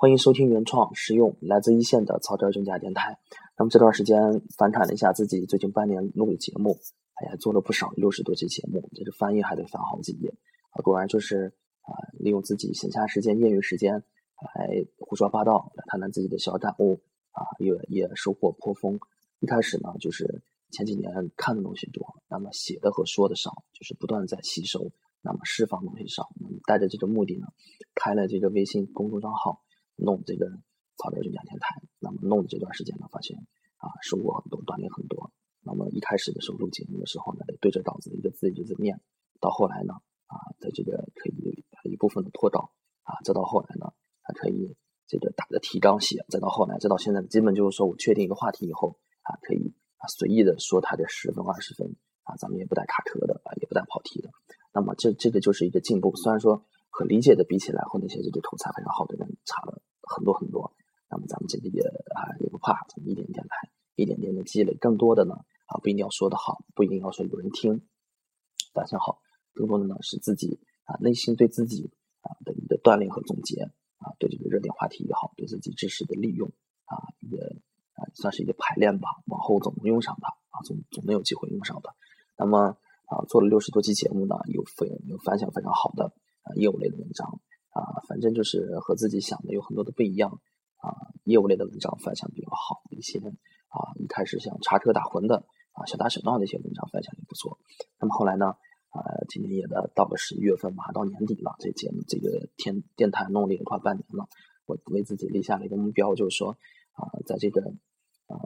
欢迎收听原创、实用、来自一线的草根真假电台。那么这段时间反产了一下自己最近半年录的节目，哎呀，做了不少六十多期节目，这个翻译还得翻好几页啊！果然就是啊，利用自己闲暇时间、业余时间来胡说八道，来谈谈自己的小感悟啊，也也收获颇丰。一开始呢，就是前几年看的东西多，那么写的和说的少，就是不断在吸收，那么释放东西少。带着这个目的呢，开了这个微信公众账号。弄这个草根儿讲天台，那么弄的这段时间呢，发现啊收获很多，锻炼很多。那么一开始的时候录节目的时候呢，对着稿子一个字一个字念，到后来呢啊，在这个可以一部分的脱稿啊，再到后来呢还可以这个打着提纲写，再到后来再到现在，基本就是说我确定一个话题以后啊，可以啊随意的说它的十分二十分啊，咱们也不带卡壳的啊，也不带跑题的。那么这这个就是一个进步，虽然说和理解的比起来，和那些这个口才非常好的人。很多很多，那么咱们这个也啊也不怕，咱们一点点来，一点点的积累，更多的呢啊不一定要说的好，不一定要说有人听，表现好，更多的呢是自己啊内心对自己啊的一个锻炼和总结啊，对这个热点话题也好，对自己知识的利用啊一个啊算是一个排练吧，往后总能用上的啊，总总能有机会用上的。那么啊做了六十多期节目呢，有非有反响非常好的啊业务类的文章。啊，反正就是和自己想的有很多的不一样啊。业务类的文章反响比较好一些啊。一开始像插科打诨的啊，小打小闹那些文章反响也不错。那么后来呢，啊，今年也的到了十一月份，马上到年底了，这节目这个天电台弄了也快半年了。我为自己立下了一个目标，就是说啊，在这个呃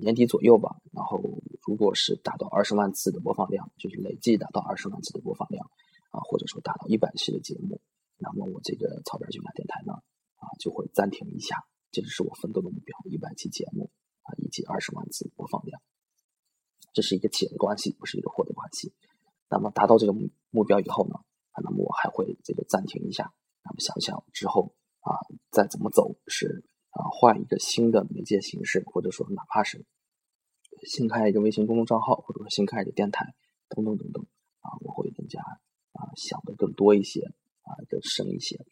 年底左右吧，然后如果是达到二十万次的播放量，就是累计达到二十万次的播放量啊，或者说达到一百期的节目。那么我这个草根军家电台呢，啊就会暂停一下，这只是我奋斗的目标，一百期节目啊以及二十万次播放量，这是一个且的关系，不是一个获得关系。那么达到这个目目标以后呢，啊那么我还会这个暂停一下，那么想想之后啊再怎么走，是啊换一个新的媒介形式，或者说哪怕是新开一个微信公众账号，或者说新开一个电台，等等等等啊，我会更加啊想的更多一些。啊，更深一些。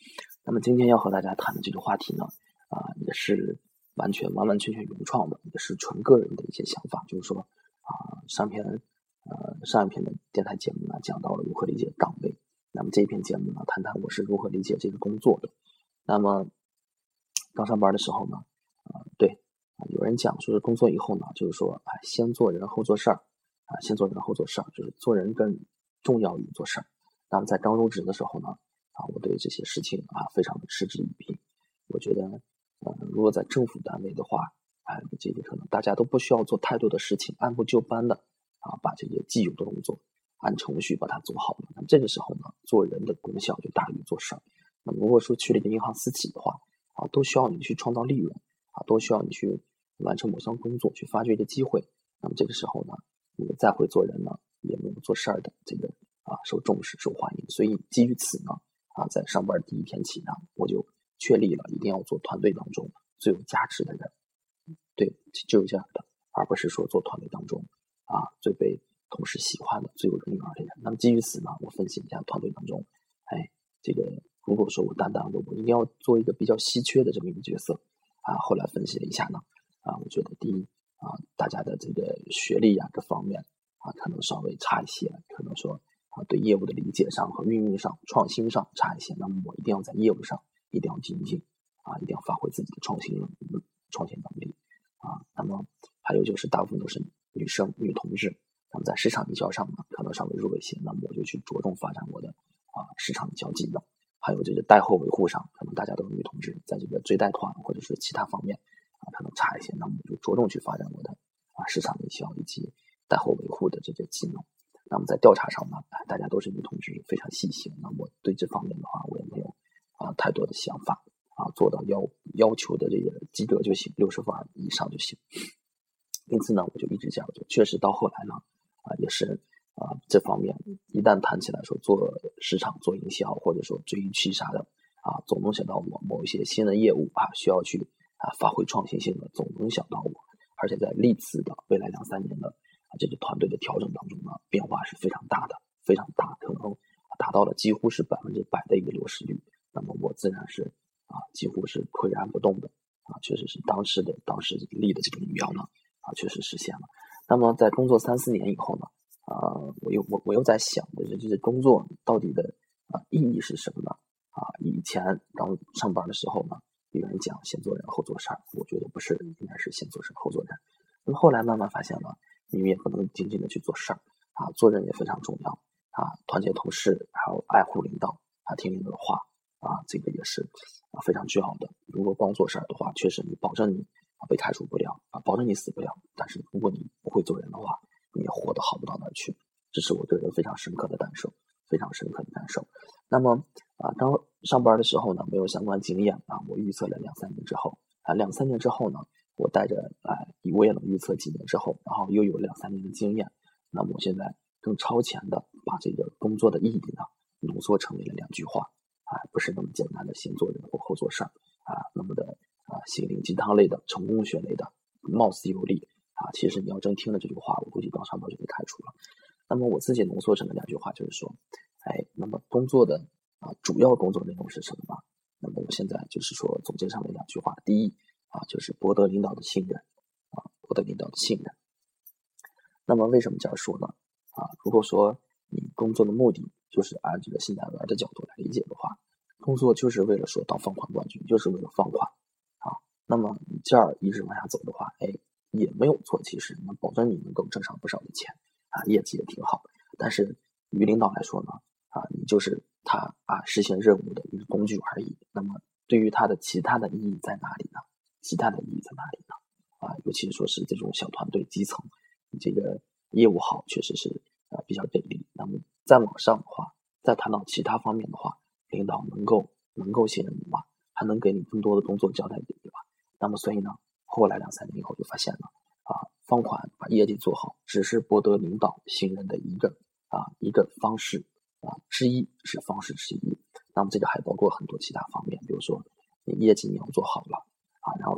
那么今天要和大家谈的这个话题呢，啊，也是完全完完全全原创的，也是纯个人的一些想法。就是说，啊，上篇呃上一篇的电台节目呢，讲到了如何理解岗位。那么这一篇节目呢，谈谈我是如何理解这个工作的。那么刚上班的时候呢，啊，对，有人讲说是工作以后呢，就是说，啊，先做人后做事儿，啊，先做人后做事儿，就是做人更重要于做事儿。那么在刚入职的时候呢，啊，我对这些事情啊非常的嗤之以鼻。我觉得，呃，如果在政府单位的话，啊，这个可能大家都不需要做太多的事情，按部就班的啊，把这些既有的工作按程序把它做好了。那么这个时候呢，做人的功效就大于做事儿。那么如果说去了一个银行私企的话，啊，都需要你去创造利润，啊，都需要你去完成某项工作，去发掘一个机会。那么这个时候呢，你再会做人呢，也没有做事儿的这个啊受重视、受欢迎。所以基于此呢。在上班第一天起呢，我就确立了一定要做团队当中最有价值的人，对，就是这样的，而不是说做团队当中啊最被同事喜欢的、最有人缘的人。那么基于此呢，我分析一下团队当中，哎，这个如果说我担当的，我一定要做一个比较稀缺的这么一个角色啊。后来分析了一下呢，啊，我觉得第一啊，大家的这个学历呀各方面啊可能稍微差一些，可能说。啊，对业务的理解上和运营上、创新上差一些，那么我一定要在业务上一定要精进啊，一定要发挥自己的创新能力创新能力啊。那么还有就是大部分都是女生、女同志，那么在市场营销上呢，可能稍微弱一些，那么我就去着重发展我的啊市场营销技能。还有这个贷后维护上，可能大家都是女同志，在这个追贷款或者是其他方面啊，可能差一些，那么我就着重去发展我的啊市场营销以及贷后维护的这些技能。那么在调查上呢，大家都是女同志，非常细心。那我对这方面的话，我也没有啊太多的想法啊，做到要要求的这个及格就行，六十分以上就行。因此呢，我就一直这样做。确实到后来呢，啊也是啊这方面一旦谈起来说做市场、做营销，或者说追趋啥的啊，总能想到我某一些新的业务啊需要去啊发挥创新性的，总能想到我。而且在历次的未来两三年的。这个团队的调整当中呢，变化是非常大的，非常大，可能达到了几乎是百分之百的一个流失率。那么我自然是啊，几乎是岿然不动的啊，确实是当时的当时立的这个目标呢啊，确实实现了。那么在工作三四年以后呢，啊，我又我我又在想的这这工作到底的啊意义是什么呢？啊，以前刚上班的时候呢，有人讲先做人后做事，我觉得不是，应该是先做事后做人。那么后来慢慢发现呢，你们也不能仅仅的去做事儿啊，做人也非常重要啊，团结同事，还有爱护领导啊，听领导的话啊，这个也是啊非常重要的。如果光做事儿的话，确实你保证你。被开除不了啊，保证你死不了。但是如果你不会做人的话，你活得好不到哪去。这是我个人非常深刻的感受，非常深刻的感受。那么啊，刚上班的时候呢，没有相关经验啊，我预测了两三年之后啊，两三年之后呢，我带着啊，我也能预测几年之后，然后又有两三年的经验。那么我现在更超前的把这个工作的意义呢，浓缩成为了两句话啊，不是那么简单的先做人或后做事啊，那么的。啊，心灵鸡汤类的、成功学类的，貌似有理啊。其实你要真听了这句话，我估计刚上班就被开除了。那么我自己浓缩成的两句话就是说，哎，那么工作的啊主要工作内容是什么？那么我现在就是说总结上面两句话。第一啊，就是博得领导的信任啊，博得领导的信任。那么为什么这样说呢？啊，如果说你工作的目的就是按这个信贷员的角度来理解的话，工作就是为了说当放款冠军，就是为了放款。啊那么你这样一直往下走的话，哎，也没有错。其实能保证你能够挣上不少的钱啊，业绩也挺好。但是于领导来说呢，啊，你就是他啊实现任务的一个工具而已。那么对于他的其他的意义在哪？其他的意义在哪里呢？啊，尤其是说是这种小团队基层，你这个业务好，确实是啊比较给力。那么再往上的话，再谈到其他方面的话，领导能够能够信任你吗？还能给你更多的工作交代给你吗？那么，所以呢，后来两三年以后就发现了，啊，放款把业绩做好，只是博得领导信任的一个啊一个方式啊之一，是方式之一。那么这个还包括很多其他方面，比如说你业绩你要做好了，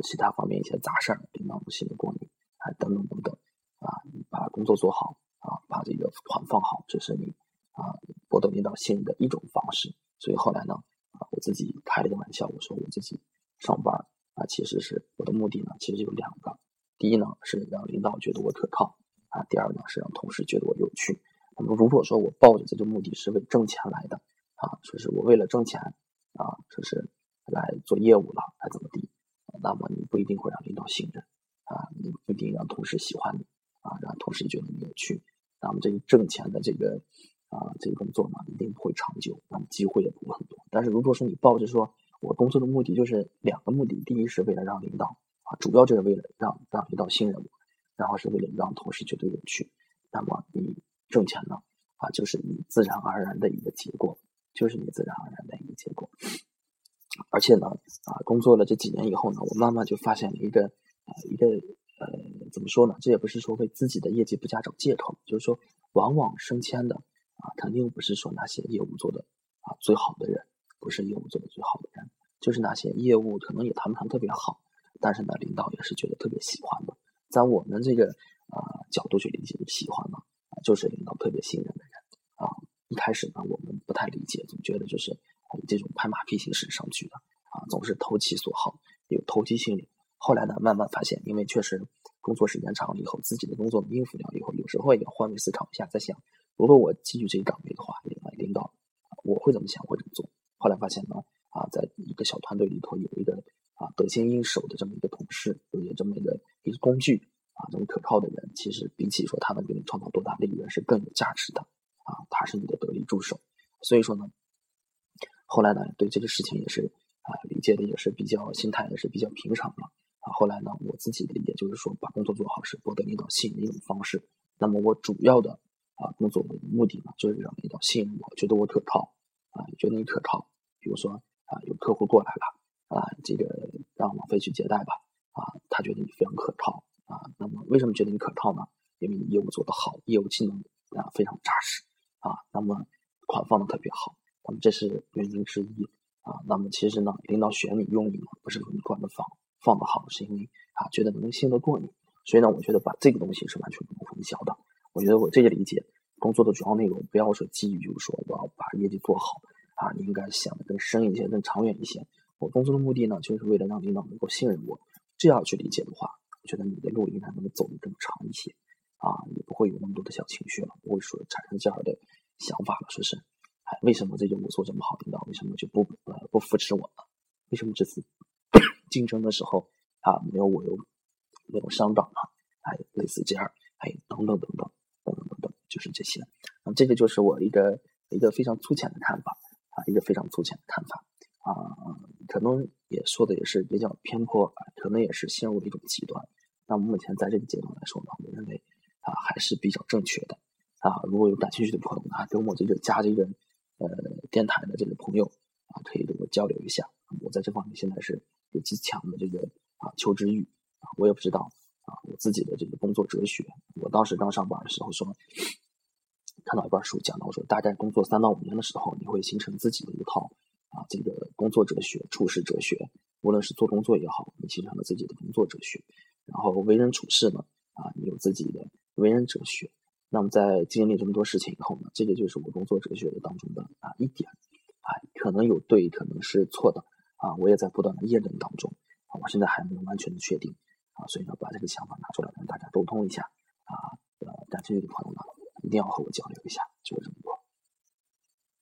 其他方面一些杂事儿领导不信得过你啊，等等等等啊，你把工作做好啊，把这个款放好，这是你啊博得领导信任的一种方式。所以后来呢，啊，我自己开了个玩笑，我说我自己上班。啊，其实是我的目的呢，其实有两个。第一呢，是让领导觉得我可靠啊；第二呢，是让同事觉得我有趣。那么如果说我抱着这个目的是为挣钱来的啊，说是我为了挣钱啊，说是来做业务了，还怎么地？那么你不一定会让领导信任啊，你不一定让同事喜欢你啊，让同事觉得你有趣。那么这个挣钱的这个啊这个工作嘛，一定不会长久，那么机会也不会很多。但是如果说你抱着说，我工作的目的就是两个目的，第一是为了让领导啊，主要就是为了让让领导信任我，然后是为了让同事觉得有趣。那么你挣钱呢啊，就是你自然而然的一个结果，就是你自然而然的一个结果。而且呢啊，工作了这几年以后呢，我慢慢就发现了一个啊一个呃怎么说呢？这也不是说为自己的业绩不佳找借口，就是说往往升迁的啊，肯定不是说那些业务做的啊最好的人。不是业务做的最好的人，就是那些业务可能也谈不上特别好，但是呢，领导也是觉得特别喜欢的。在我们这个啊角度去理解，喜欢嘛，就是领导特别信任的人啊。一开始呢，我们不太理解，总觉得就是以这种拍马屁形式上去的啊，总是投其所好，有投机心理。后来呢，慢慢发现，因为确实工作时间长了以后，自己的工作应付了以后，有时候也换位思考一下，在想，如果我继续这个岗位的话，领导我会怎么想，会怎么做？后来发现呢，啊，在一个小团队里头有一个啊得心应手的这么一个同事，有一个这么一个一个工具啊，这么可靠的人，其实比起说他能给你创造多大利润是更有价值的啊，他是你的得力助手。所以说呢，后来呢，对这个事情也是啊理解的也是比较心态也是比较平常了啊。后来呢，我自己的理解就是说，把工作做好是博得领导信任的一种方式。那么我主要的啊工作的目的呢，就是让领导信任我，觉得我可靠。啊，觉得你可靠，比如说啊，有客户过来了，啊，这个让王菲去接待吧，啊，他觉得你非常可靠，啊，那么为什么觉得你可靠呢？因为你业务做得好，业务技能啊非常扎实，啊，那么款放的特别好，那么这是原因之一，啊，那么其实呢，领导选你用你呢，不是说你管的放放的好，是因为啊觉得能信得过你，所以呢，我觉得把这个东西是完全不能混淆的，我觉得我这个理解。工作的主要内容不要说基于就是说我要把业绩做好啊，你应该想的更深一些、更长远一些。我工作的目的呢，就是为了让领导能够信任我。这样去理解的话，我觉得你的路应该能够走得更长一些啊，也不会有那么多的小情绪了，不会说产生这样的想法了，说是，哎，为什么这业务做这么好，领导为什么就不呃不扶持我呢？为什么这次 竞争的时候啊没有我有没有上涨呢？哎，类似这样，哎，等等等等等等等等，就是这些。那这个就是我一个一个非常粗浅的看法啊，一个非常粗浅的看法啊。可能也说的也是比较偏颇，可能也是陷入了一种极端。那目前在这个阶段来说呢，我认为啊还是比较正确的啊。如果有感兴趣的朋友呢，跟我这个加这个电台的这个朋友啊，可以跟我交流一下。我在这方面现在是有极强的这个啊求知欲啊。我也不知道啊我自己的这个工作哲学。我当时刚上班的时候说，看到一本书讲到说，大概工作三到五年的时候，你会形成自己的一套。啊，这个工作哲学、处事哲学，无论是做工作也好，你形成了自己的工作哲学；然后为人处事呢，啊，你有自己的为人哲学。那么在经历这么多事情以后呢，这个就是我工作哲学的当中的啊一点，啊，可能有对，可能是错的，啊，我也在不断的验证当中，啊，我现在还没有完全的确定，啊，所以呢，把这个想法拿出来跟大家沟通一下，啊，呃，感兴趣的朋友呢，一定要和我交流一下，就这么多。